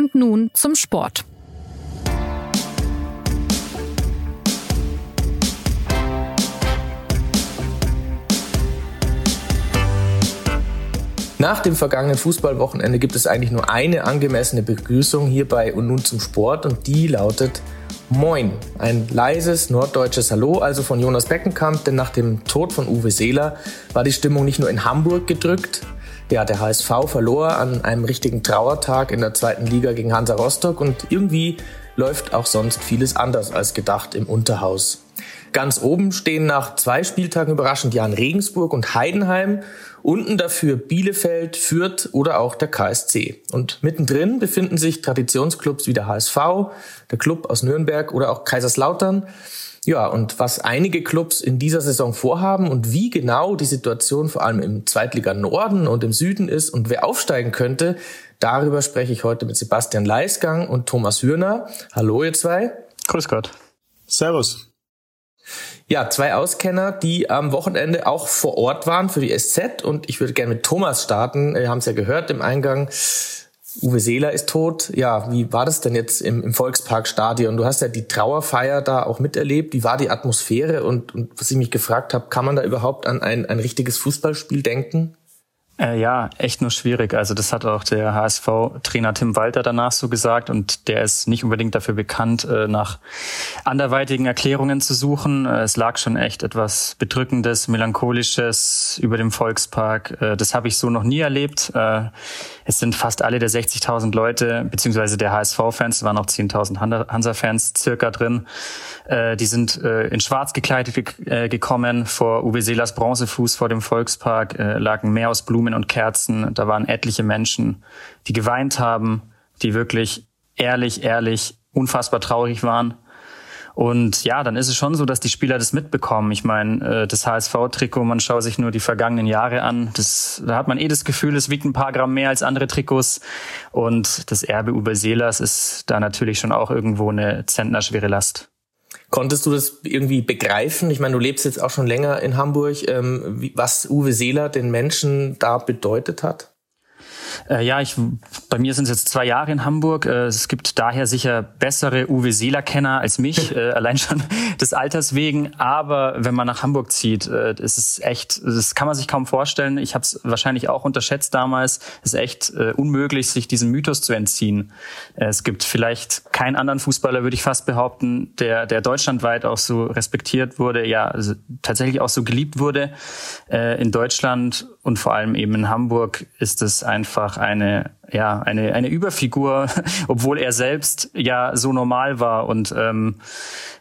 Und nun zum Sport. Nach dem vergangenen Fußballwochenende gibt es eigentlich nur eine angemessene Begrüßung hierbei und nun zum Sport und die lautet Moin. Ein leises norddeutsches Hallo also von Jonas Beckenkamp, denn nach dem Tod von Uwe Seeler war die Stimmung nicht nur in Hamburg gedrückt. Ja, der HSV verlor an einem richtigen Trauertag in der zweiten Liga gegen Hansa Rostock und irgendwie läuft auch sonst vieles anders als gedacht im Unterhaus. Ganz oben stehen nach zwei Spieltagen überraschend Jan Regensburg und Heidenheim Unten dafür Bielefeld, Fürth oder auch der KSC. Und mittendrin befinden sich Traditionsclubs wie der HSV, der Club aus Nürnberg oder auch Kaiserslautern. Ja, und was einige Clubs in dieser Saison vorhaben und wie genau die Situation vor allem im Zweitliga Norden und im Süden ist und wer aufsteigen könnte, darüber spreche ich heute mit Sebastian Leisgang und Thomas Hürner. Hallo ihr zwei. Grüß Gott. Servus. Ja, zwei Auskenner, die am Wochenende auch vor Ort waren für die SZ und ich würde gerne mit Thomas starten. Wir haben es ja gehört im Eingang. Uwe Seeler ist tot. Ja, wie war das denn jetzt im, im Volksparkstadion? Du hast ja die Trauerfeier da auch miterlebt. Wie war die Atmosphäre? Und, und was ich mich gefragt habe, kann man da überhaupt an ein, ein richtiges Fußballspiel denken? Äh, ja, echt nur schwierig. Also das hat auch der HSV-Trainer Tim Walter danach so gesagt und der ist nicht unbedingt dafür bekannt, äh, nach anderweitigen Erklärungen zu suchen. Äh, es lag schon echt etwas Bedrückendes, Melancholisches über dem Volkspark. Äh, das habe ich so noch nie erlebt. Es sind fast alle der 60.000 Leute, beziehungsweise der HSV-Fans, es waren auch 10.000 Hansa-Fans circa drin. Die sind in schwarz gekleidet gekommen. Vor Uwe Seelers Bronzefuß vor dem Volkspark lagen mehr aus Blumen Blumen und Kerzen. Da waren etliche Menschen, die geweint haben, die wirklich ehrlich, ehrlich, unfassbar traurig waren. Und ja, dann ist es schon so, dass die Spieler das mitbekommen. Ich meine, äh, das HSV-Trikot, man schaut sich nur die vergangenen Jahre an. Das, da hat man eh das Gefühl, es wiegt ein paar Gramm mehr als andere Trikots. Und das Erbe Uwe Seelers ist da natürlich schon auch irgendwo eine zentnerschwere Last. Konntest du das irgendwie begreifen? Ich meine, du lebst jetzt auch schon länger in Hamburg, ähm, was Uwe Seeler den Menschen da bedeutet hat? Äh, ja, ich, bei mir sind es jetzt zwei Jahre in Hamburg. Äh, es gibt daher sicher bessere Uwe Seeler-Kenner als mich, äh, allein schon des Alters wegen. Aber wenn man nach Hamburg zieht, äh, ist es echt, das kann man sich kaum vorstellen. Ich habe es wahrscheinlich auch unterschätzt damals. Es ist echt äh, unmöglich, sich diesem Mythos zu entziehen. Äh, es gibt vielleicht keinen anderen Fußballer, würde ich fast behaupten, der, der deutschlandweit auch so respektiert wurde, ja, also tatsächlich auch so geliebt wurde. In Deutschland und vor allem eben in Hamburg ist es einfach eine ja eine eine Überfigur, obwohl er selbst ja so normal war und ähm,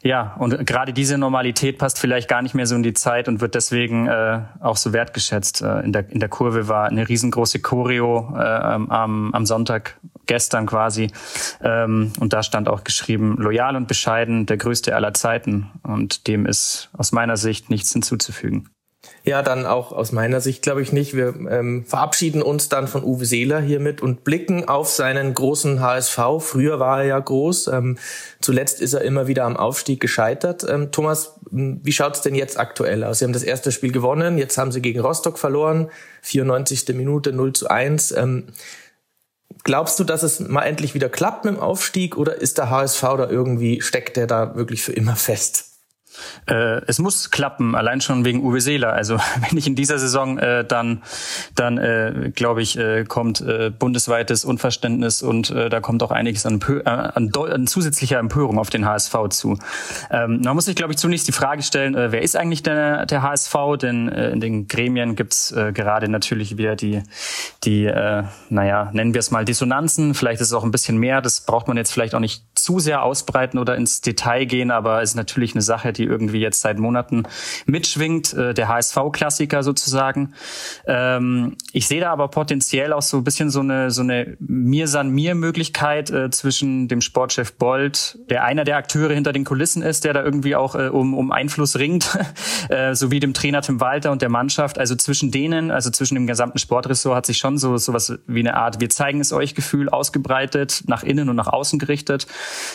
ja und gerade diese Normalität passt vielleicht gar nicht mehr so in die Zeit und wird deswegen äh, auch so wertgeschätzt. Äh, in der in der Kurve war eine riesengroße Choreo äh, am am Sonntag gestern quasi ähm, und da stand auch geschrieben loyal und bescheiden der größte aller Zeiten und dem ist aus meiner Sicht nichts hinzuzufügen. Ja, dann auch aus meiner Sicht glaube ich nicht. Wir ähm, verabschieden uns dann von Uwe Seeler hiermit und blicken auf seinen großen HSV. Früher war er ja groß. Ähm, zuletzt ist er immer wieder am Aufstieg gescheitert. Ähm, Thomas, wie schaut's denn jetzt aktuell aus? Sie haben das erste Spiel gewonnen, jetzt haben sie gegen Rostock verloren, 94. Minute 0 zu 1. Ähm, glaubst du, dass es mal endlich wieder klappt mit dem Aufstieg oder ist der HSV da irgendwie, steckt der da wirklich für immer fest? Äh, es muss klappen, allein schon wegen Uwe Seeler. Also wenn nicht in dieser Saison, äh, dann, dann äh, glaube ich, äh, kommt äh, bundesweites Unverständnis und äh, da kommt auch einiges an, äh, an, an zusätzlicher Empörung auf den HSV zu. Ähm, man muss sich, glaube ich, zunächst die Frage stellen, äh, wer ist eigentlich der, der HSV? Denn äh, in den Gremien gibt's äh, gerade natürlich wieder die, die äh, naja, nennen wir es mal Dissonanzen. Vielleicht ist es auch ein bisschen mehr. Das braucht man jetzt vielleicht auch nicht zu sehr ausbreiten oder ins Detail gehen, aber es ist natürlich eine Sache, die irgendwie jetzt seit Monaten mitschwingt, äh, der HSV-Klassiker sozusagen. Ähm, ich sehe da aber potenziell auch so ein bisschen so eine, so eine Mir-San-Mir-Möglichkeit äh, zwischen dem Sportchef Bold, der einer der Akteure hinter den Kulissen ist, der da irgendwie auch äh, um, um Einfluss ringt, äh, sowie dem Trainer Tim Walter und der Mannschaft. Also zwischen denen, also zwischen dem gesamten Sportressort hat sich schon so sowas wie eine Art Wir zeigen es euch Gefühl ausgebreitet, nach innen und nach außen gerichtet.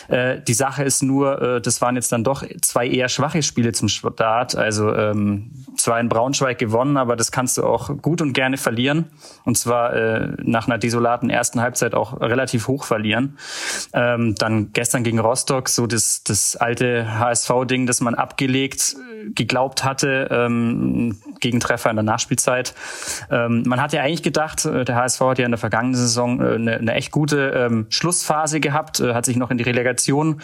Äh, die Sache ist nur, äh, das waren jetzt dann doch zwei eher schwache Spiele zum Start. Also ähm, zwar in Braunschweig gewonnen, aber das kannst du auch gut und gerne verlieren. Und zwar äh, nach einer desolaten ersten Halbzeit auch relativ hoch verlieren. Ähm, dann gestern gegen Rostock so das, das alte HSV-Ding, das man abgelegt äh, geglaubt hatte, ähm, Gegentreffer in der Nachspielzeit. Ähm, man hat ja eigentlich gedacht, äh, der HSV hat ja in der vergangenen Saison äh, eine, eine echt gute ähm, Schlussphase gehabt, äh, hat sich noch in die Relegation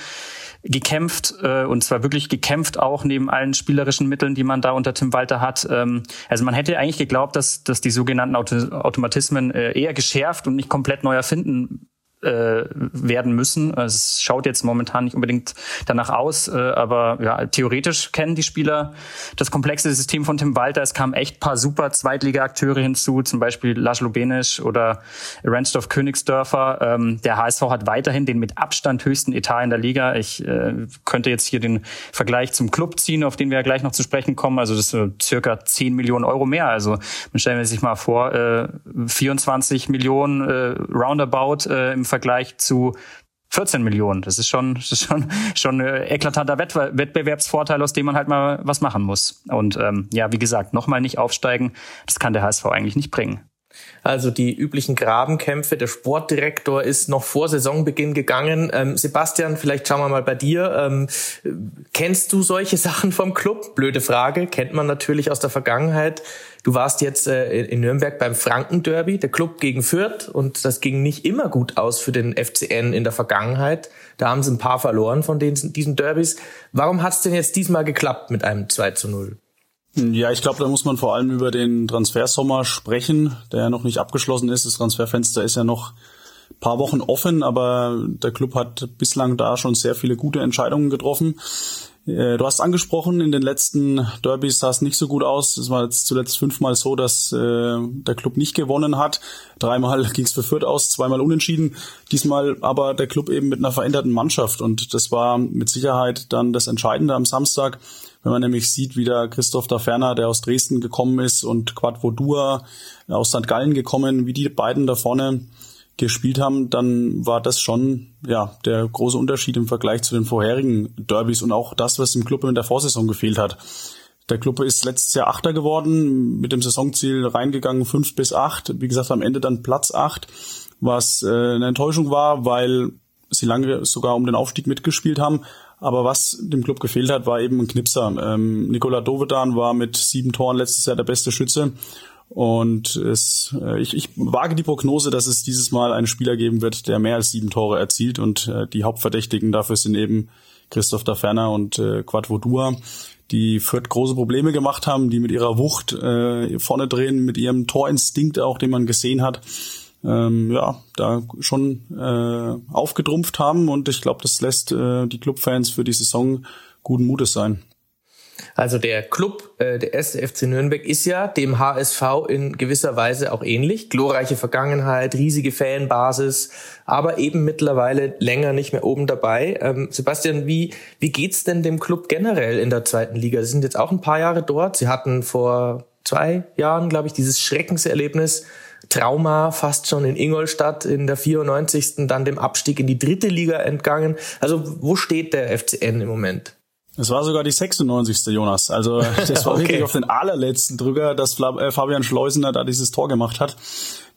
gekämpft äh, und zwar wirklich gekämpft auch neben allen spielerischen Mitteln, die man da unter Tim Walter hat. Ähm, also man hätte eigentlich geglaubt, dass, dass die sogenannten Auto Automatismen äh, eher geschärft und nicht komplett neu erfinden äh, werden müssen. Also es schaut jetzt momentan nicht unbedingt danach aus, äh, aber ja, theoretisch kennen die Spieler das komplexe System von Tim Walter. Es kamen echt paar super Zweitliga-Akteure hinzu, zum Beispiel Laszlo Benisch oder Ransdorf Königsdörfer. Ähm, der HSV hat weiterhin den mit Abstand höchsten Etat in der Liga. Ich äh, könnte jetzt hier den Vergleich zum Club ziehen, auf den wir ja gleich noch zu sprechen kommen. Also das ist äh, circa 10 Millionen Euro mehr. Also stellen sich mal vor, äh, 24 Millionen äh, roundabout äh, im Vergleich zu 14 Millionen. Das ist schon, das ist schon, schon ein eklatanter Wettbewerbsvorteil, aus dem man halt mal was machen muss. Und ähm, ja, wie gesagt, nochmal nicht aufsteigen, das kann der HSV eigentlich nicht bringen. Also die üblichen Grabenkämpfe. Der Sportdirektor ist noch vor Saisonbeginn gegangen. Ähm, Sebastian, vielleicht schauen wir mal bei dir. Ähm, kennst du solche Sachen vom Club? Blöde Frage. Kennt man natürlich aus der Vergangenheit. Du warst jetzt äh, in Nürnberg beim Franken-Derby, der Club gegen Fürth. Und das ging nicht immer gut aus für den FCN in der Vergangenheit. Da haben sie ein paar verloren von den, diesen Derbys. Warum hat es denn jetzt diesmal geklappt mit einem 2 zu 0? Ja, ich glaube, da muss man vor allem über den Transfersommer sprechen, der ja noch nicht abgeschlossen ist. Das Transferfenster ist ja noch paar Wochen offen, aber der Club hat bislang da schon sehr viele gute Entscheidungen getroffen. Äh, du hast angesprochen, in den letzten Derbys sah es nicht so gut aus. Es war jetzt zuletzt fünfmal so, dass äh, der Club nicht gewonnen hat. Dreimal ging es für Fürth aus, zweimal unentschieden. Diesmal aber der Club eben mit einer veränderten Mannschaft. Und das war mit Sicherheit dann das Entscheidende am Samstag. Wenn man nämlich sieht, wie der Christoph da Ferner, der aus Dresden gekommen ist, und Quadvo Dua aus St. Gallen gekommen, wie die beiden da vorne gespielt haben, dann war das schon ja der große Unterschied im Vergleich zu den vorherigen Derbys und auch das, was dem Club in der Vorsaison gefehlt hat. Der Club ist letztes Jahr Achter geworden, mit dem Saisonziel reingegangen fünf bis acht. Wie gesagt, am Ende dann Platz acht, was äh, eine Enttäuschung war, weil sie lange sogar um den Aufstieg mitgespielt haben. Aber was dem Club gefehlt hat, war eben ein Knipser. Ähm, Nikola Dovedan war mit sieben Toren letztes Jahr der beste Schütze. Und es, äh, ich, ich wage die Prognose, dass es dieses Mal einen Spieler geben wird, der mehr als sieben Tore erzielt. Und äh, die Hauptverdächtigen dafür sind eben Christoph Daferner und äh, Quadvo Dua, die Fürth große Probleme gemacht haben, die mit ihrer Wucht äh, vorne drehen, mit ihrem Torinstinkt auch, den man gesehen hat ähm, ja, da schon äh, aufgetrumpft haben und ich glaube, das lässt äh, die Clubfans für die Saison guten Mutes sein. Also der Club, äh, der erste FC Nürnberg, ist ja dem HSV in gewisser Weise auch ähnlich. Glorreiche Vergangenheit, riesige Fanbasis, aber eben mittlerweile länger nicht mehr oben dabei. Ähm, Sebastian, wie, wie geht's denn dem Club generell in der zweiten Liga? Sie sind jetzt auch ein paar Jahre dort. Sie hatten vor zwei Jahren, glaube ich, dieses Schreckenserlebnis Trauma fast schon in Ingolstadt in der 94. dann dem Abstieg in die dritte Liga entgangen. Also wo steht der FCN im Moment? Es war sogar die 96. Jonas. Also das war okay. wirklich auf den allerletzten Drücker, dass äh, Fabian Schleusener da dieses Tor gemacht hat,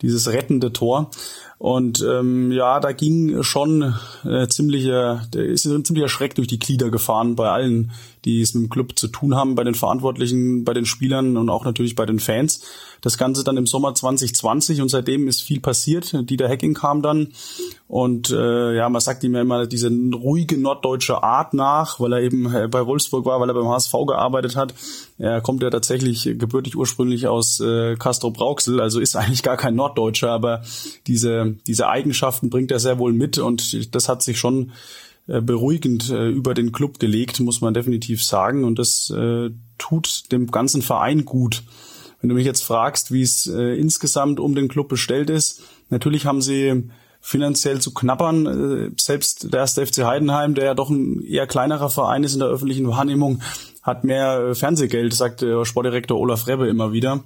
dieses rettende Tor. Und ähm, ja, da ging schon äh, ziemlicher, ist ein ziemlicher Schreck durch die Glieder gefahren bei allen, die es mit dem Club zu tun haben, bei den Verantwortlichen, bei den Spielern und auch natürlich bei den Fans. Das Ganze dann im Sommer 2020 und seitdem ist viel passiert. Dieter Hacking kam dann und äh, ja, man sagt ihm ja immer diese ruhige norddeutsche Art nach, weil er eben äh, bei Wolfsburg war, weil er beim HSV gearbeitet hat. Er kommt ja tatsächlich gebürtig ursprünglich aus äh, Castro Brauxel, also ist eigentlich gar kein Norddeutscher, aber diese, diese Eigenschaften bringt er sehr wohl mit und das hat sich schon äh, beruhigend äh, über den Club gelegt, muss man definitiv sagen. Und das äh, tut dem ganzen Verein gut. Wenn du mich jetzt fragst, wie es insgesamt um den Club bestellt ist, natürlich haben sie finanziell zu knappern. Selbst der erste FC Heidenheim, der ja doch ein eher kleinerer Verein ist in der öffentlichen Wahrnehmung, hat mehr Fernsehgeld, sagt Sportdirektor Olaf Rebbe immer wieder.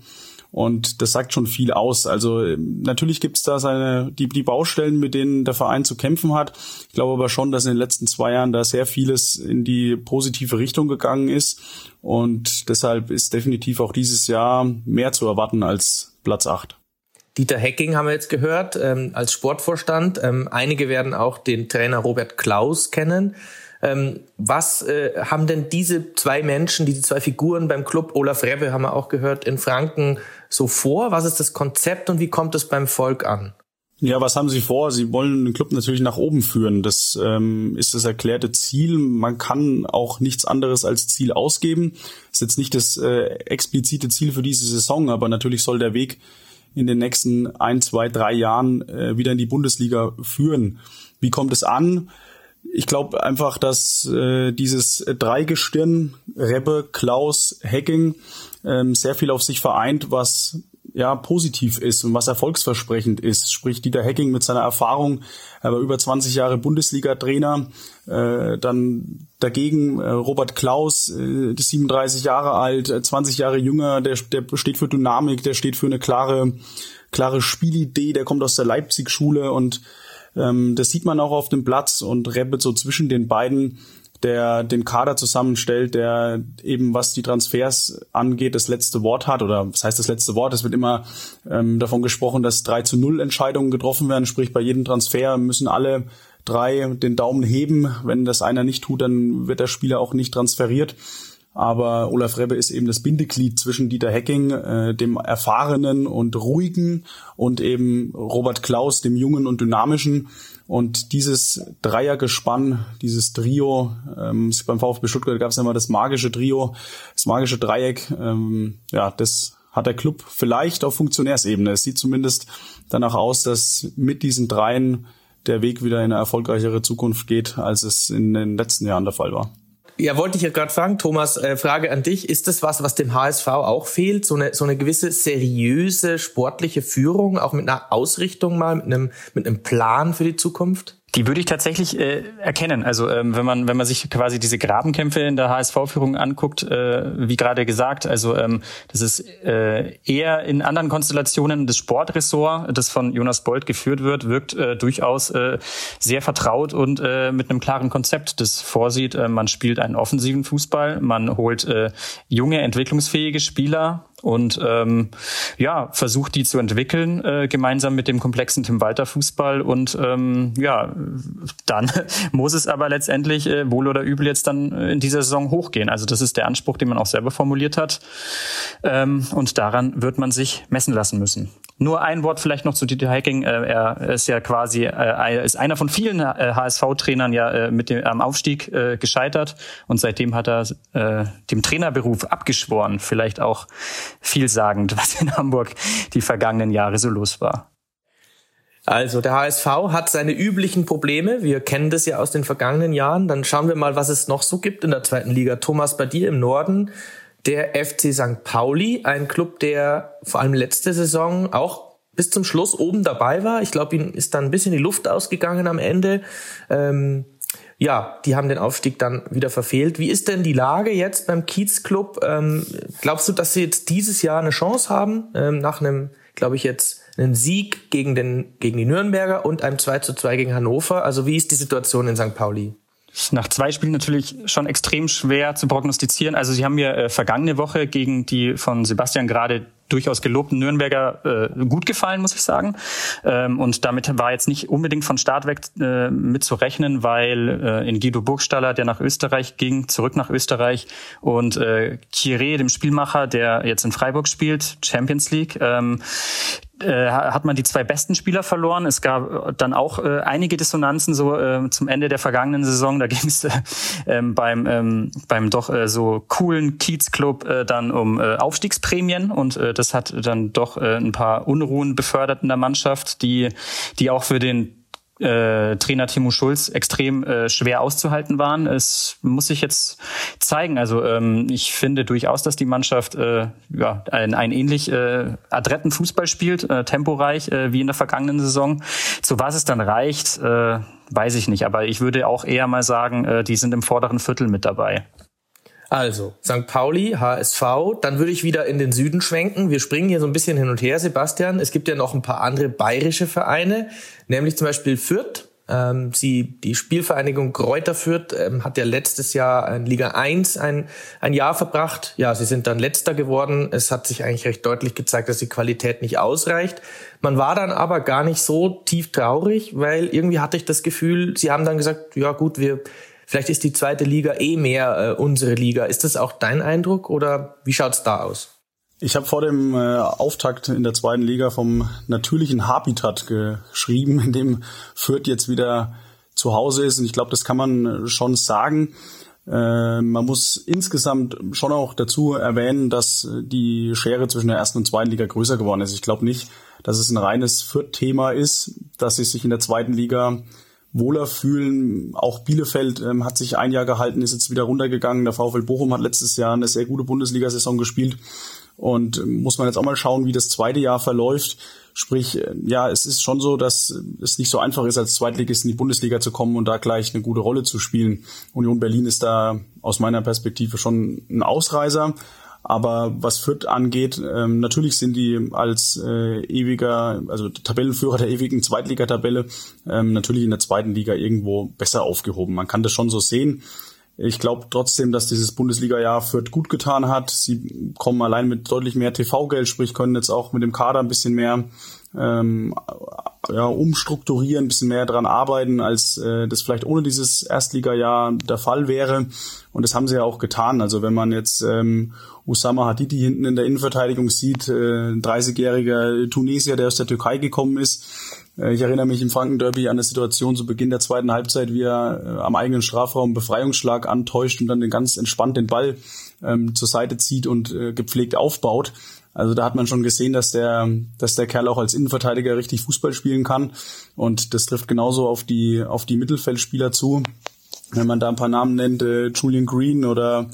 Und das sagt schon viel aus. Also natürlich gibt es da seine die, die Baustellen, mit denen der Verein zu kämpfen hat. Ich glaube aber schon, dass in den letzten zwei Jahren da sehr vieles in die positive Richtung gegangen ist. Und deshalb ist definitiv auch dieses Jahr mehr zu erwarten als Platz acht. Dieter Hecking haben wir jetzt gehört ähm, als Sportvorstand. Ähm, einige werden auch den Trainer Robert Klaus kennen. Ähm, was äh, haben denn diese zwei Menschen, diese zwei Figuren beim Club, Olaf Rebbe haben wir auch gehört, in Franken so vor? Was ist das Konzept und wie kommt es beim Volk an? Ja, was haben Sie vor? Sie wollen den Club natürlich nach oben führen. Das ähm, ist das erklärte Ziel. Man kann auch nichts anderes als Ziel ausgeben. Ist jetzt nicht das äh, explizite Ziel für diese Saison, aber natürlich soll der Weg in den nächsten ein, zwei, drei Jahren äh, wieder in die Bundesliga führen. Wie kommt es an? Ich glaube einfach, dass äh, dieses Dreigestirn, Rebbe, Klaus, Hacking, ähm, sehr viel auf sich vereint, was ja positiv ist und was erfolgsversprechend ist. Sprich Dieter Hacking mit seiner Erfahrung, aber über 20 Jahre Bundesliga-Trainer, äh, dann dagegen äh, Robert Klaus, äh, 37 Jahre alt, 20 äh, Jahre jünger, der, der steht für Dynamik, der steht für eine klare, klare Spielidee, der kommt aus der Leipzig-Schule und ähm, das sieht man auch auf dem Platz und rappet so zwischen den beiden der den Kader zusammenstellt, der eben was die Transfers angeht, das letzte Wort hat oder was heißt das letzte Wort? Es wird immer ähm, davon gesprochen, dass 3 zu 0 Entscheidungen getroffen werden, sprich bei jedem Transfer müssen alle drei den Daumen heben. Wenn das einer nicht tut, dann wird der Spieler auch nicht transferiert. Aber Olaf Rebbe ist eben das Bindeglied zwischen Dieter Hecking, äh, dem erfahrenen und ruhigen, und eben Robert Klaus, dem jungen und dynamischen. Und dieses Dreiergespann, dieses Trio, ähm, beim VfB Stuttgart gab es ja immer das magische Trio, das magische Dreieck, ähm, ja, das hat der Club vielleicht auf Funktionärsebene. Es sieht zumindest danach aus, dass mit diesen dreien der Weg wieder in eine erfolgreichere Zukunft geht, als es in den letzten Jahren der Fall war. Ja, wollte ich ja gerade fragen, Thomas, äh, Frage an dich. Ist das was, was dem HSV auch fehlt? So eine, so eine gewisse seriöse sportliche Führung, auch mit einer Ausrichtung mal, mit einem, mit einem Plan für die Zukunft? Die würde ich tatsächlich äh, erkennen. Also ähm, wenn man wenn man sich quasi diese Grabenkämpfe in der HSV-Führung anguckt, äh, wie gerade gesagt, also ähm, das ist äh, eher in anderen Konstellationen das Sportressort, das von Jonas Bold geführt wird, wirkt äh, durchaus äh, sehr vertraut und äh, mit einem klaren Konzept, das vorsieht, äh, man spielt einen offensiven Fußball, man holt äh, junge entwicklungsfähige Spieler und ähm, ja versucht die zu entwickeln äh, gemeinsam mit dem komplexen Tim Walter Fußball. Und ähm, ja dann muss es aber letztendlich äh, wohl oder übel jetzt dann äh, in dieser Saison hochgehen. Also das ist der Anspruch den man auch selber formuliert hat. Ähm, und daran wird man sich messen lassen müssen nur ein Wort vielleicht noch zu Dieter Hacking. Äh, er ist ja quasi äh, ist einer von vielen HSV-Trainern ja äh, mit dem am Aufstieg gescheitert und seitdem hat er dem Trainerberuf abgeschworen. Vielleicht auch vielsagend, was in Hamburg die vergangenen Jahre so los war. Also der HSV hat seine üblichen Probleme. Wir kennen das ja aus den vergangenen Jahren. Dann schauen wir mal, was es noch so gibt in der zweiten Liga. Thomas, bei dir im Norden der FC St. Pauli, ein Club, der vor allem letzte Saison auch bis zum Schluss oben dabei war. Ich glaube, ihnen ist dann ein bisschen die Luft ausgegangen am Ende. Ähm, ja, die haben den Aufstieg dann wieder verfehlt. Wie ist denn die Lage jetzt beim Kiez-Club? Ähm, glaubst du, dass sie jetzt dieses Jahr eine Chance haben, ähm, nach einem, glaube ich, jetzt einen Sieg gegen, den, gegen die Nürnberger und einem 2 zu 2 gegen Hannover? Also wie ist die Situation in St. Pauli? Nach zwei Spielen natürlich schon extrem schwer zu prognostizieren. Also sie haben mir äh, vergangene Woche gegen die von Sebastian gerade durchaus gelobten Nürnberger äh, gut gefallen, muss ich sagen. Ähm, und damit war jetzt nicht unbedingt von Start weg äh, mit zu rechnen, weil äh, in Guido Burgstaller, der nach Österreich ging, zurück nach Österreich und äh, Kire, dem Spielmacher, der jetzt in Freiburg spielt, Champions League, ähm, äh, hat man die zwei besten Spieler verloren. Es gab dann auch äh, einige Dissonanzen so äh, zum Ende der vergangenen Saison. Da ging es äh, ähm, beim ähm, beim doch äh, so coolen Kiez-Club äh, dann um äh, Aufstiegsprämien und äh, das hat dann doch äh, ein paar Unruhen befördert in der Mannschaft, die die auch für den äh, Trainer Timo Schulz extrem äh, schwer auszuhalten waren. Es muss sich jetzt zeigen. Also ähm, ich finde durchaus, dass die Mannschaft äh, ja, einen, einen ähnlich äh, adretten Fußball spielt, äh, temporeich äh, wie in der vergangenen Saison. Zu was es dann reicht, äh, weiß ich nicht. Aber ich würde auch eher mal sagen, äh, die sind im vorderen Viertel mit dabei. Also, St. Pauli, HSV, dann würde ich wieder in den Süden schwenken. Wir springen hier so ein bisschen hin und her, Sebastian. Es gibt ja noch ein paar andere bayerische Vereine, nämlich zum Beispiel Fürth. Ähm, sie, die Spielvereinigung Kräuter Fürth ähm, hat ja letztes Jahr in Liga 1 ein, ein Jahr verbracht. Ja, sie sind dann letzter geworden. Es hat sich eigentlich recht deutlich gezeigt, dass die Qualität nicht ausreicht. Man war dann aber gar nicht so tief traurig, weil irgendwie hatte ich das Gefühl, sie haben dann gesagt, ja gut, wir Vielleicht ist die zweite Liga eh mehr äh, unsere Liga. Ist das auch dein Eindruck oder wie schaut's da aus? Ich habe vor dem äh, Auftakt in der zweiten Liga vom natürlichen Habitat geschrieben, in dem Fürth jetzt wieder zu Hause ist. Und ich glaube, das kann man schon sagen. Äh, man muss insgesamt schon auch dazu erwähnen, dass die Schere zwischen der ersten und zweiten Liga größer geworden ist. Ich glaube nicht, dass es ein reines Fürth-Thema ist, dass sie sich in der zweiten Liga wohler fühlen. Auch Bielefeld ähm, hat sich ein Jahr gehalten, ist jetzt wieder runtergegangen. Der VfL Bochum hat letztes Jahr eine sehr gute Bundesliga-Saison gespielt. Und ähm, muss man jetzt auch mal schauen, wie das zweite Jahr verläuft. Sprich, äh, ja, es ist schon so, dass es nicht so einfach ist, als Zweitligist in die Bundesliga zu kommen und da gleich eine gute Rolle zu spielen. Union Berlin ist da aus meiner Perspektive schon ein Ausreißer. Aber was Fürth angeht, ähm, natürlich sind die als äh, ewiger, also Tabellenführer der ewigen Zweitligatabelle, ähm, natürlich in der zweiten Liga irgendwo besser aufgehoben. Man kann das schon so sehen. Ich glaube trotzdem, dass dieses Bundesliga-Jahr Fürth gut getan hat. Sie kommen allein mit deutlich mehr TV-Geld, sprich können jetzt auch mit dem Kader ein bisschen mehr ähm, ja, umstrukturieren, ein bisschen mehr dran arbeiten, als äh, das vielleicht ohne dieses Erstligajahr der Fall wäre. Und das haben sie ja auch getan. Also wenn man jetzt ähm, Usama Hadidi hinten in der Innenverteidigung sieht, äh, 30-jähriger Tunesier, der aus der Türkei gekommen ist. Äh, ich erinnere mich im Franken-Derby an eine Situation zu Beginn der zweiten Halbzeit, wie er äh, am eigenen Strafraum Befreiungsschlag antäuscht und dann den ganz entspannt den Ball ähm, zur Seite zieht und äh, gepflegt aufbaut. Also da hat man schon gesehen, dass der, dass der Kerl auch als Innenverteidiger richtig Fußball spielen kann. Und das trifft genauso auf die, auf die Mittelfeldspieler zu. Wenn man da ein paar Namen nennt, äh, Julian Green oder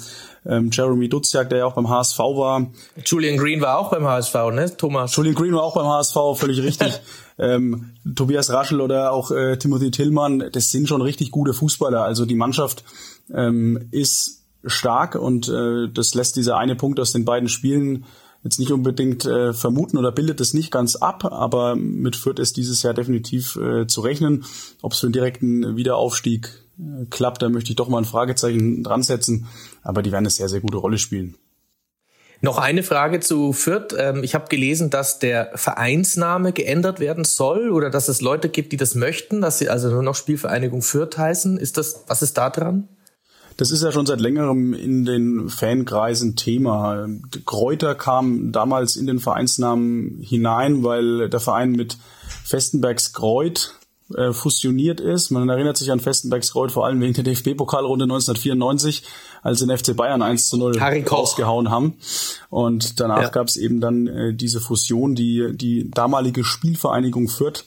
ähm, Jeremy Duziak, der ja auch beim HSV war. Julian Green war auch beim HSV, ne, Thomas? Julian Green war auch beim HSV, völlig richtig. ähm, Tobias Raschel oder auch äh, Timothy Tillmann, das sind schon richtig gute Fußballer. Also die Mannschaft ähm, ist stark und äh, das lässt dieser eine Punkt aus den beiden Spielen jetzt nicht unbedingt äh, vermuten oder bildet es nicht ganz ab, aber mit Fürth ist dieses Jahr definitiv äh, zu rechnen. Ob es für einen direkten Wiederaufstieg äh, klappt, da möchte ich doch mal ein Fragezeichen dran setzen aber die werden eine sehr, sehr gute Rolle spielen. Noch eine Frage zu Fürth. Ähm, ich habe gelesen, dass der Vereinsname geändert werden soll oder dass es Leute gibt, die das möchten, dass sie also nur noch Spielvereinigung Fürth heißen. Ist das, was ist da dran? Das ist ja schon seit längerem in den Fankreisen Thema. Kräuter kam damals in den Vereinsnamen hinein, weil der Verein mit Festenbergs Kreut äh, fusioniert ist. Man erinnert sich an Festenbergs Kreut vor allem wegen der DFB-Pokalrunde 1994, als den FC Bayern 1 zu 0 rausgehauen haben. Und danach ja. gab es eben dann äh, diese Fusion, die die damalige Spielvereinigung Fürth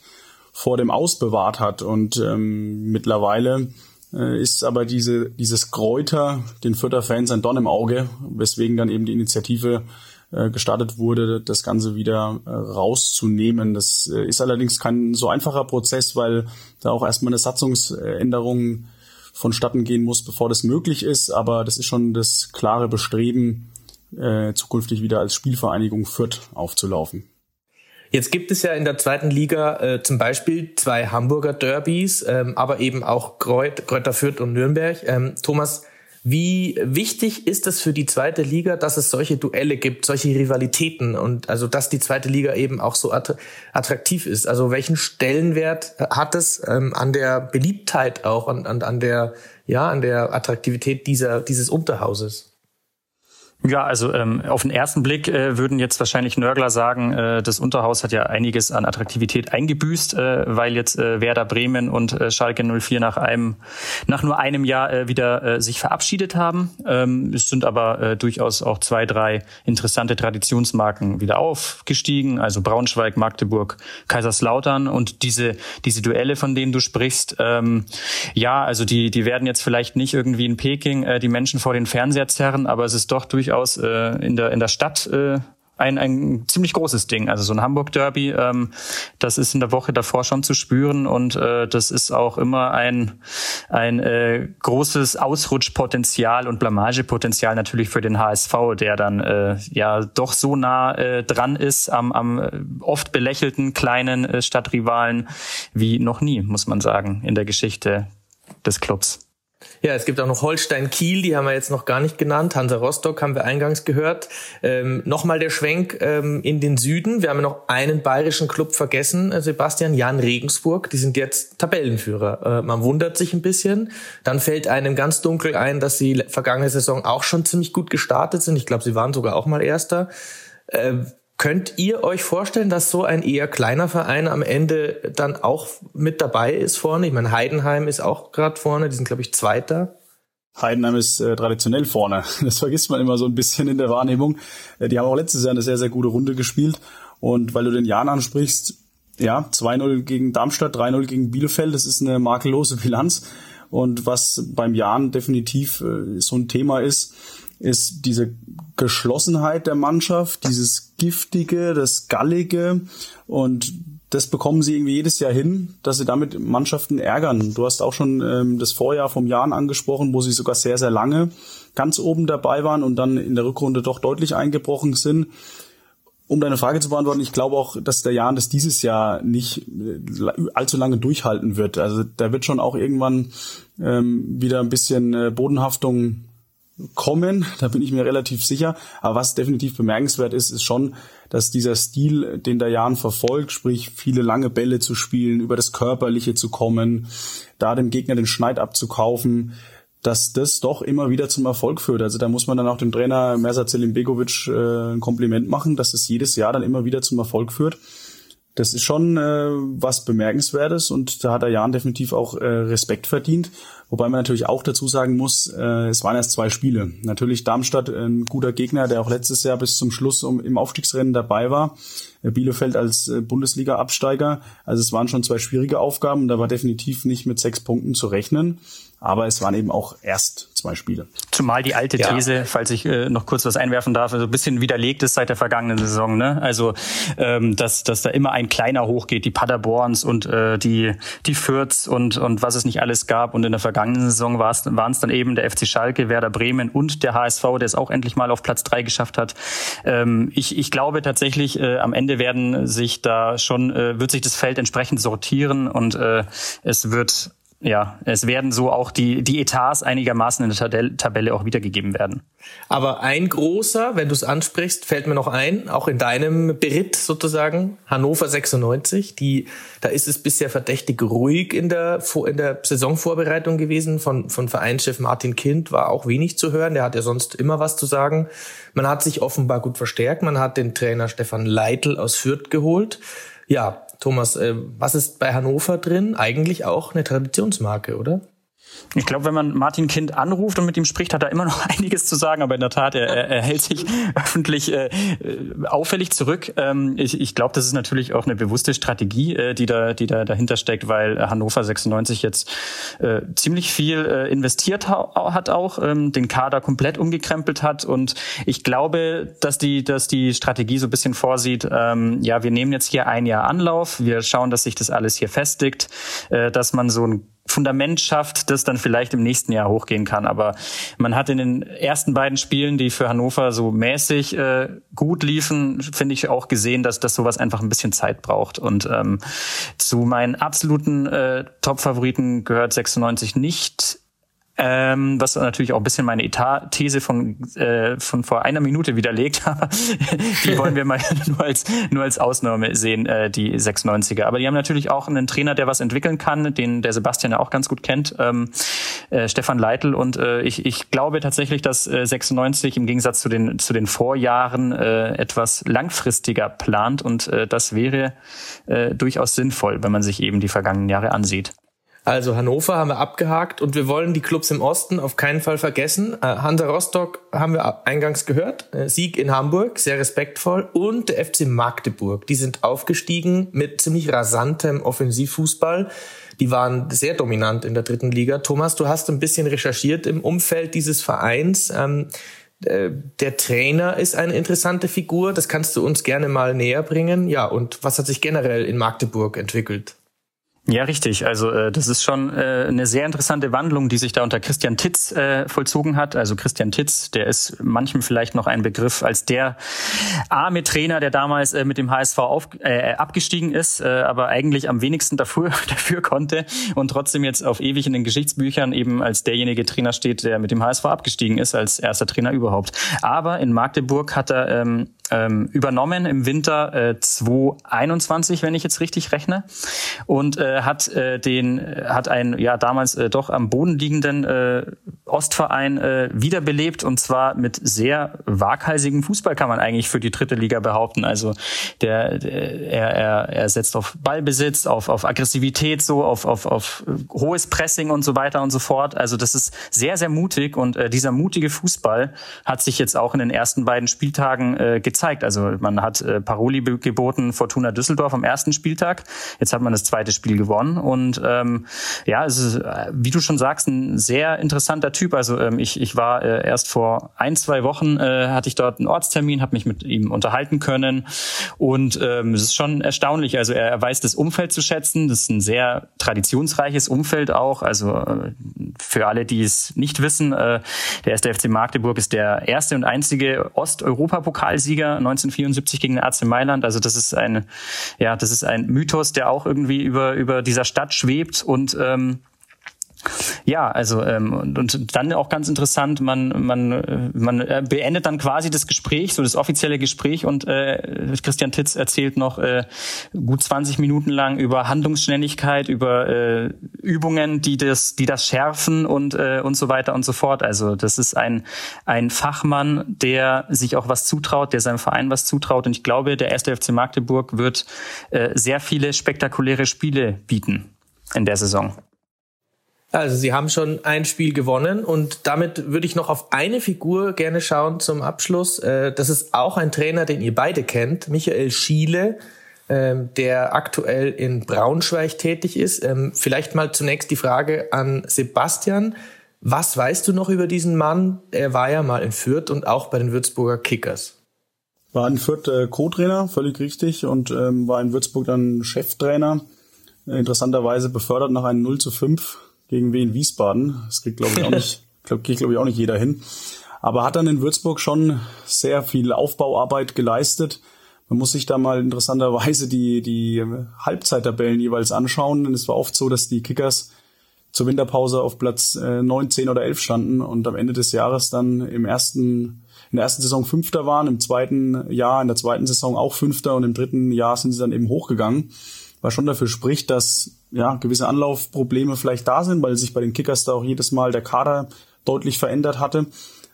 vor dem Aus bewahrt hat. Und ähm, mittlerweile äh, ist aber diese, dieses Kräuter den Fürther Fans ein Dorn im Auge, weswegen dann eben die Initiative äh, gestartet wurde, das Ganze wieder äh, rauszunehmen. Das äh, ist allerdings kein so einfacher Prozess, weil da auch erstmal eine Satzungsänderung vonstatten gehen muss, bevor das möglich ist. Aber das ist schon das klare Bestreben, zukünftig wieder als Spielvereinigung Fürth aufzulaufen. Jetzt gibt es ja in der zweiten Liga äh, zum Beispiel zwei Hamburger Derbys, ähm, aber eben auch Kräuter Fürth und Nürnberg. Ähm, Thomas, wie wichtig ist es für die zweite Liga, dass es solche Duelle gibt, solche Rivalitäten und also dass die zweite Liga eben auch so attraktiv ist? Also welchen Stellenwert hat es ähm, an der Beliebtheit auch und an, an der ja an der Attraktivität dieser dieses Unterhauses? Ja, also ähm, auf den ersten Blick äh, würden jetzt wahrscheinlich Nörgler sagen, äh, das Unterhaus hat ja einiges an Attraktivität eingebüßt, äh, weil jetzt äh, Werder Bremen und äh, Schalke 04 nach einem, nach nur einem Jahr äh, wieder äh, sich verabschiedet haben. Ähm, es sind aber äh, durchaus auch zwei, drei interessante Traditionsmarken wieder aufgestiegen, also Braunschweig, Magdeburg, Kaiserslautern und diese diese Duelle, von denen du sprichst, ähm, ja, also die die werden jetzt vielleicht nicht irgendwie in Peking äh, die Menschen vor den Fernseher zerren, aber es ist doch durchaus durchaus äh, in der in der Stadt äh, ein, ein ziemlich großes Ding. Also so ein Hamburg-Derby, ähm, das ist in der Woche davor schon zu spüren und äh, das ist auch immer ein, ein äh, großes Ausrutschpotenzial und Blamagepotenzial natürlich für den HSV, der dann äh, ja doch so nah äh, dran ist am, am äh, oft belächelten kleinen äh, Stadtrivalen wie noch nie, muss man sagen, in der Geschichte des Clubs. Ja, es gibt auch noch Holstein Kiel, die haben wir jetzt noch gar nicht genannt. Hansa Rostock haben wir eingangs gehört. Ähm, Nochmal der Schwenk ähm, in den Süden. Wir haben noch einen bayerischen Club vergessen, äh, Sebastian, Jan Regensburg. Die sind jetzt Tabellenführer. Äh, man wundert sich ein bisschen. Dann fällt einem ganz dunkel ein, dass sie vergangene Saison auch schon ziemlich gut gestartet sind. Ich glaube, sie waren sogar auch mal Erster. Äh, Könnt ihr euch vorstellen, dass so ein eher kleiner Verein am Ende dann auch mit dabei ist vorne? Ich meine, Heidenheim ist auch gerade vorne, die sind, glaube ich, Zweiter. Heidenheim ist äh, traditionell vorne. Das vergisst man immer so ein bisschen in der Wahrnehmung. Äh, die haben auch letztes Jahr eine sehr, sehr gute Runde gespielt. Und weil du den Jan ansprichst, ja, 2-0 gegen Darmstadt, 3-0 gegen Bielefeld, das ist eine makellose Bilanz. Und was beim Jan definitiv äh, so ein Thema ist, ist diese Geschlossenheit der Mannschaft, dieses Giftige, das Gallige und das bekommen sie irgendwie jedes Jahr hin, dass sie damit Mannschaften ärgern. Du hast auch schon ähm, das Vorjahr vom Jahren angesprochen, wo sie sogar sehr, sehr lange ganz oben dabei waren und dann in der Rückrunde doch deutlich eingebrochen sind. Um deine Frage zu beantworten, ich glaube auch, dass der Jan das dieses Jahr nicht äh, allzu lange durchhalten wird. Also da wird schon auch irgendwann ähm, wieder ein bisschen äh, Bodenhaftung kommen, da bin ich mir relativ sicher. Aber was definitiv bemerkenswert ist, ist schon, dass dieser Stil, den der Jan verfolgt, sprich viele lange Bälle zu spielen, über das Körperliche zu kommen, da dem Gegner den Schneid abzukaufen, dass das doch immer wieder zum Erfolg führt. Also da muss man dann auch dem Trainer Mersa Zelimbegovic äh, ein Kompliment machen, dass es jedes Jahr dann immer wieder zum Erfolg führt. Das ist schon äh, was Bemerkenswertes und da hat der Jan definitiv auch äh, Respekt verdient. Wobei man natürlich auch dazu sagen muss, äh, es waren erst zwei Spiele. Natürlich Darmstadt ein guter Gegner, der auch letztes Jahr bis zum Schluss um, im Aufstiegsrennen dabei war. Äh, Bielefeld als äh, Bundesliga-Absteiger. Also es waren schon zwei schwierige Aufgaben. Da war definitiv nicht mit sechs Punkten zu rechnen. Aber es waren eben auch erst zwei Spiele. Zumal die alte These, ja. falls ich äh, noch kurz was einwerfen darf, also ein bisschen widerlegt ist seit der vergangenen Saison. Ne? Also ähm, dass, dass da immer ein kleiner hochgeht, die Paderborns und äh, die die Fürths und und was es nicht alles gab. Und in der vergangenen Saison waren es dann eben der FC Schalke, Werder Bremen und der HSV, der es auch endlich mal auf Platz drei geschafft hat. Ähm, ich, ich glaube tatsächlich, äh, am Ende werden sich da schon äh, wird sich das Feld entsprechend sortieren und äh, es wird ja, es werden so auch die, die Etats einigermaßen in der Tabelle auch wiedergegeben werden. Aber ein großer, wenn du es ansprichst, fällt mir noch ein, auch in deinem Beritt sozusagen, Hannover 96, die, da ist es bisher verdächtig ruhig in der, in der Saisonvorbereitung gewesen. Von, von Vereinschef Martin Kind war auch wenig zu hören. Der hat ja sonst immer was zu sagen. Man hat sich offenbar gut verstärkt. Man hat den Trainer Stefan Leitl aus Fürth geholt. Ja, Thomas, äh, was ist bei Hannover drin? Eigentlich auch eine Traditionsmarke, oder? Ich glaube, wenn man Martin Kind anruft und mit ihm spricht, hat er immer noch einiges zu sagen, aber in der Tat, er, er hält sich öffentlich äh, auffällig zurück. Ähm, ich ich glaube, das ist natürlich auch eine bewusste Strategie, äh, die da, die da dahinter steckt, weil Hannover 96 jetzt äh, ziemlich viel äh, investiert ha hat auch, ähm, den Kader komplett umgekrempelt hat und ich glaube, dass die, dass die Strategie so ein bisschen vorsieht, ähm, ja, wir nehmen jetzt hier ein Jahr Anlauf, wir schauen, dass sich das alles hier festigt, äh, dass man so ein Fundament schafft, das dann vielleicht im nächsten Jahr hochgehen kann. Aber man hat in den ersten beiden Spielen, die für Hannover so mäßig äh, gut liefen, finde ich auch gesehen, dass das sowas einfach ein bisschen Zeit braucht. Und ähm, zu meinen absoluten äh, Top-Favoriten gehört 96 nicht ähm, was natürlich auch ein bisschen meine Etat-These von, äh, von vor einer Minute widerlegt, aber die wollen wir mal nur als, nur als Ausnahme sehen, äh, die 96er. Aber die haben natürlich auch einen Trainer, der was entwickeln kann, den der Sebastian ja auch ganz gut kennt, ähm, äh, Stefan Leitl. Und äh, ich, ich glaube tatsächlich, dass äh, 96 im Gegensatz zu den, zu den Vorjahren äh, etwas langfristiger plant und äh, das wäre äh, durchaus sinnvoll, wenn man sich eben die vergangenen Jahre ansieht. Also Hannover haben wir abgehakt und wir wollen die Clubs im Osten auf keinen Fall vergessen. Äh, Hansa Rostock haben wir eingangs gehört. Äh, Sieg in Hamburg, sehr respektvoll. Und der FC Magdeburg, die sind aufgestiegen mit ziemlich rasantem Offensivfußball. Die waren sehr dominant in der dritten Liga. Thomas, du hast ein bisschen recherchiert im Umfeld dieses Vereins. Ähm, Äh, der Trainer ist eine interessante Figur. Das kannst du uns gerne mal näher bringen. Ja, und was hat sich generell in Magdeburg entwickelt? Ja, richtig. Also äh, das ist schon äh, eine sehr interessante Wandlung, die sich da unter Christian Titz äh, vollzogen hat. Also Christian Titz, der ist manchem vielleicht noch ein Begriff als der arme Trainer, der damals äh, mit dem HSV auf, äh, abgestiegen ist, äh, aber eigentlich am wenigsten dafür, dafür konnte und trotzdem jetzt auf ewig in den Geschichtsbüchern eben als derjenige Trainer steht, der mit dem HSV abgestiegen ist, als erster Trainer überhaupt. Aber in Magdeburg hat er ähm, ähm, übernommen im Winter äh, 2021, wenn ich jetzt richtig rechne, und äh, hat äh, den hat ein ja damals äh, doch am Boden liegenden äh, Ostverein äh, wiederbelebt und zwar mit sehr waghalsigem Fußball kann man eigentlich für die dritte Liga behaupten. Also der, der er, er, er setzt auf Ballbesitz, auf auf Aggressivität, so auf auf auf hohes Pressing und so weiter und so fort. Also das ist sehr sehr mutig und äh, dieser mutige Fußball hat sich jetzt auch in den ersten beiden Spieltagen äh. Also man hat äh, Paroli geboten Fortuna Düsseldorf am ersten Spieltag. Jetzt hat man das zweite Spiel gewonnen. Und ähm, ja, es ist, äh, wie du schon sagst, ein sehr interessanter Typ. Also ähm, ich, ich war äh, erst vor ein, zwei Wochen, äh, hatte ich dort einen Ortstermin, habe mich mit ihm unterhalten können. Und ähm, es ist schon erstaunlich. Also er, er weiß das Umfeld zu schätzen. Das ist ein sehr traditionsreiches Umfeld auch. Also äh, für alle, die es nicht wissen, äh, der erste FC Magdeburg ist der erste und einzige Osteuropapokalsieger 1974 gegen den AC Mailand. Also das ist ein, ja, das ist ein Mythos, der auch irgendwie über, über dieser Stadt schwebt und ähm, ja, also ähm, und, und dann auch ganz interessant, man man äh, man äh, beendet dann quasi das Gespräch, so das offizielle Gespräch und äh, Christian Titz erzählt noch äh, gut 20 Minuten lang über Handlungsschnelligkeit, über äh, Übungen, die das die das schärfen und äh, und so weiter und so fort. Also das ist ein ein Fachmann, der sich auch was zutraut, der seinem Verein was zutraut und ich glaube, der erste FC Magdeburg wird äh, sehr viele spektakuläre Spiele bieten in der Saison. Also Sie haben schon ein Spiel gewonnen und damit würde ich noch auf eine Figur gerne schauen zum Abschluss. Äh, das ist auch ein Trainer, den ihr beide kennt, Michael Schiele, ähm, der aktuell in Braunschweig tätig ist. Ähm, vielleicht mal zunächst die Frage an Sebastian. Was weißt du noch über diesen Mann? Er war ja mal in Fürth und auch bei den Würzburger Kickers. War in Fürth äh, Co-Trainer, völlig richtig, und ähm, war in Würzburg dann Cheftrainer. Äh, interessanterweise befördert nach einem 0 zu 5 gegen Wien Wiesbaden. Das kriegt, glaube ich, auch nicht, glaub, kriegt, glaube ich, auch nicht jeder hin. Aber hat dann in Würzburg schon sehr viel Aufbauarbeit geleistet. Man muss sich da mal interessanterweise die, die Halbzeittabellen jeweils anschauen. Denn es war oft so, dass die Kickers zur Winterpause auf Platz äh, 9, 10 oder 11 standen und am Ende des Jahres dann im ersten, in der ersten Saison Fünfter waren, im zweiten Jahr, in der zweiten Saison auch Fünfter und im dritten Jahr sind sie dann eben hochgegangen was schon dafür spricht, dass ja gewisse Anlaufprobleme vielleicht da sind, weil sich bei den Kickers da auch jedes Mal der Kader deutlich verändert hatte.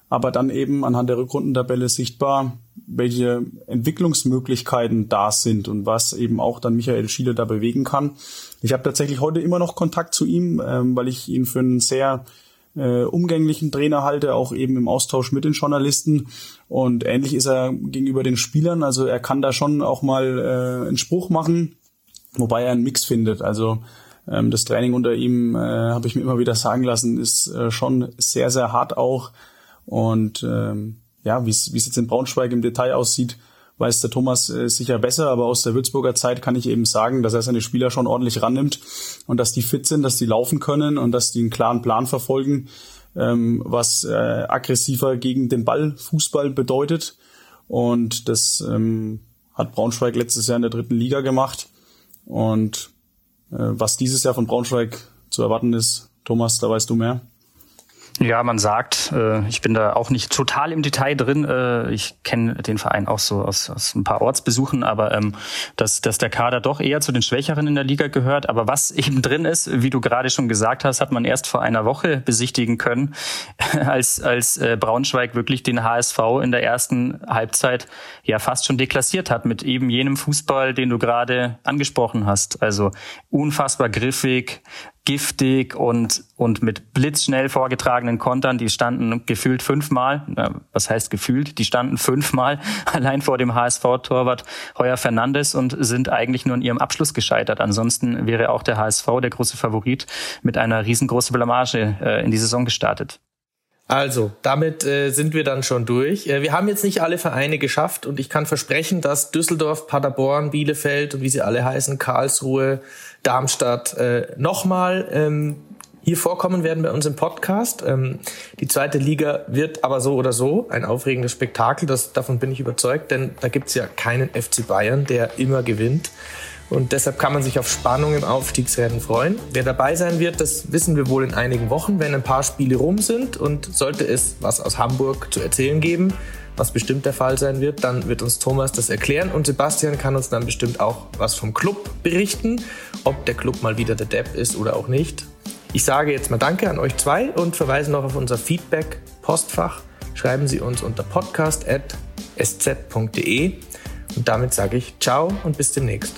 Aber dann eben anhand der Rückrundentabelle sichtbar, welche Entwicklungsmöglichkeiten da sind und was eben auch dann Michael Schiele da bewegen kann. Ich habe tatsächlich heute immer noch Kontakt zu ihm, ähm, weil ich ihn für einen sehr äh, umgänglichen Trainer halte, auch eben im Austausch mit den Journalisten. Und ähnlich ist er gegenüber den Spielern. Also er kann da schon auch mal äh, einen Spruch machen, wobei er einen Mix findet. Also ähm, das Training unter ihm, äh, habe ich mir immer wieder sagen lassen, ist äh, schon sehr, sehr hart auch. Und ähm, ja, wie es jetzt in Braunschweig im Detail aussieht, weiß der Thomas äh, sicher besser, aber aus der Würzburger Zeit kann ich eben sagen, dass er seine Spieler schon ordentlich rannimmt und dass die fit sind, dass die laufen können und dass die einen klaren Plan verfolgen, ähm, was äh, aggressiver gegen den Ball Fußball bedeutet. Und das ähm, hat Braunschweig letztes Jahr in der dritten Liga gemacht. Und äh, was dieses Jahr von Braunschweig zu erwarten ist, Thomas, da weißt du mehr. Ja, man sagt, äh, ich bin da auch nicht total im Detail drin. Äh, ich kenne den Verein auch so aus, aus ein paar Ortsbesuchen, aber ähm, dass, dass der Kader doch eher zu den Schwächeren in der Liga gehört. Aber was eben drin ist, wie du gerade schon gesagt hast, hat man erst vor einer Woche besichtigen können, als, als äh, Braunschweig wirklich den HSV in der ersten Halbzeit ja fast schon deklassiert hat mit eben jenem Fußball, den du gerade angesprochen hast. Also unfassbar griffig, giftig und, und mit blitzschnell vorgetragenen Kontern, die standen gefühlt fünfmal, was heißt gefühlt, die standen fünfmal allein vor dem HSV-Torwart Heuer Fernandes und sind eigentlich nur in ihrem Abschluss gescheitert. Ansonsten wäre auch der HSV der große Favorit mit einer riesengroßen Blamage äh, in die Saison gestartet. Also, damit äh, sind wir dann schon durch. Äh, wir haben jetzt nicht alle Vereine geschafft und ich kann versprechen, dass Düsseldorf, Paderborn, Bielefeld und wie sie alle heißen, Karlsruhe, Darmstadt äh, nochmal ähm, hier vorkommen werden bei uns im Podcast. Ähm, die zweite Liga wird aber so oder so ein aufregendes Spektakel, das, davon bin ich überzeugt, denn da gibt's ja keinen FC Bayern, der immer gewinnt. Und deshalb kann man sich auf Spannung im Aufstiegsrennen freuen. Wer dabei sein wird, das wissen wir wohl in einigen Wochen, wenn ein paar Spiele rum sind. Und sollte es was aus Hamburg zu erzählen geben, was bestimmt der Fall sein wird, dann wird uns Thomas das erklären und Sebastian kann uns dann bestimmt auch was vom Club berichten, ob der Club mal wieder der Depp ist oder auch nicht. Ich sage jetzt mal Danke an euch zwei und verweise noch auf unser Feedback-Postfach. Schreiben Sie uns unter podcast.sz.de und damit sage ich Ciao und bis demnächst.